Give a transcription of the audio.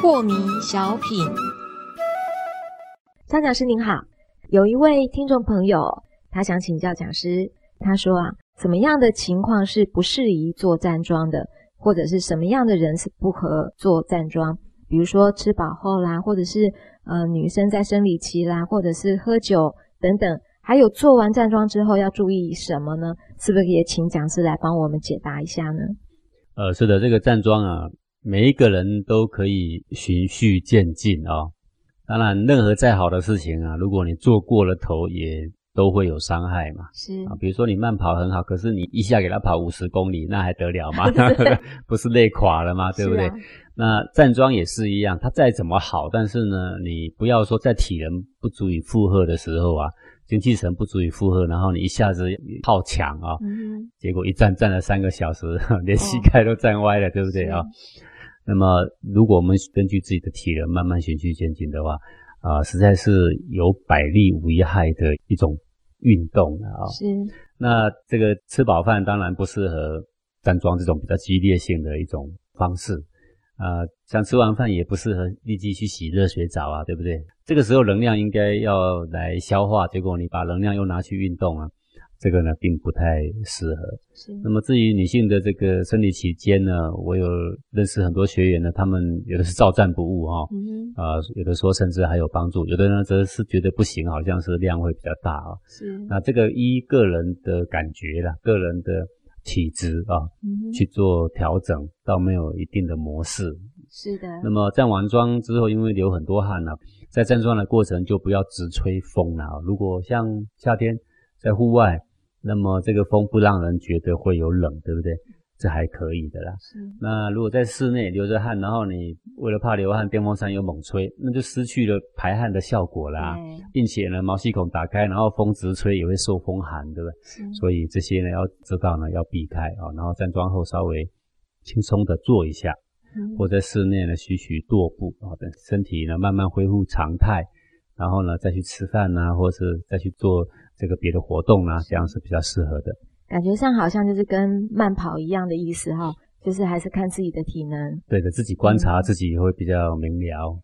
破迷小品，张讲师您好，有一位听众朋友，他想请教讲师，他说啊，怎么样的情况是不适宜做站桩的，或者是什么样的人是不合做站桩？比如说吃饱后啦，或者是呃女生在生理期啦，或者是喝酒等等，还有做完站桩之后要注意什么呢？是不是也请讲师来帮我们解答一下呢？呃，是的，这个站桩啊。每一个人都可以循序渐进啊。当然，任何再好的事情啊，如果你做过了头，也都会有伤害嘛。是啊，比如说你慢跑很好，可是你一下给他跑五十公里，那还得了吗？不是累垮了吗？对不对？那站桩也是一样，它再怎么好，但是呢，你不要说在体能不足以负荷的时候啊，精气神不足以负荷，然后你一下子好强啊，结果一站站了三个小时，连膝盖都站歪了，对不对啊？那么，如果我们根据自己的体能慢慢循序渐进的话，啊，实在是有百利无一害的一种运动啊。是。那这个吃饱饭当然不适合站桩这种比较激烈性的一种方式，啊，像吃完饭也不适合立即去洗热水澡啊，对不对？这个时候能量应该要来消化，结果你把能量又拿去运动啊。这个呢，并不太适合。是。那么至于女性的这个生理期间呢，我有认识很多学员呢，他们有的是照站不误哈，啊，有的说甚至还有帮助，有的呢则是觉得不行，好像是量会比较大啊。是。那这个依个人的感觉啦，个人的体质啊，去做调整，倒没有一定的模式。是的。那么站完桩之后，因为流很多汗呢，在站桩的过程就不要直吹风了。如果像夏天在户外。那么这个风不让人觉得会有冷，对不对？这还可以的啦。那如果在室内流着汗，然后你为了怕流汗，电风扇又猛吹，那就失去了排汗的效果啦。并且呢，毛细孔打开，然后风直吹也会受风寒，对不对？所以这些呢，要知道呢，要避开啊。然后站桩后稍微轻松的坐一下，或在室内呢，徐徐踱步啊，等身体呢慢慢恢复常态，然后呢再去吃饭呐，或是再去做。这个别的活动呢，这样是比较适合的。感觉上好像就是跟慢跑一样的意思哈，就是还是看自己的体能。对的，自己观察自己会比较明了。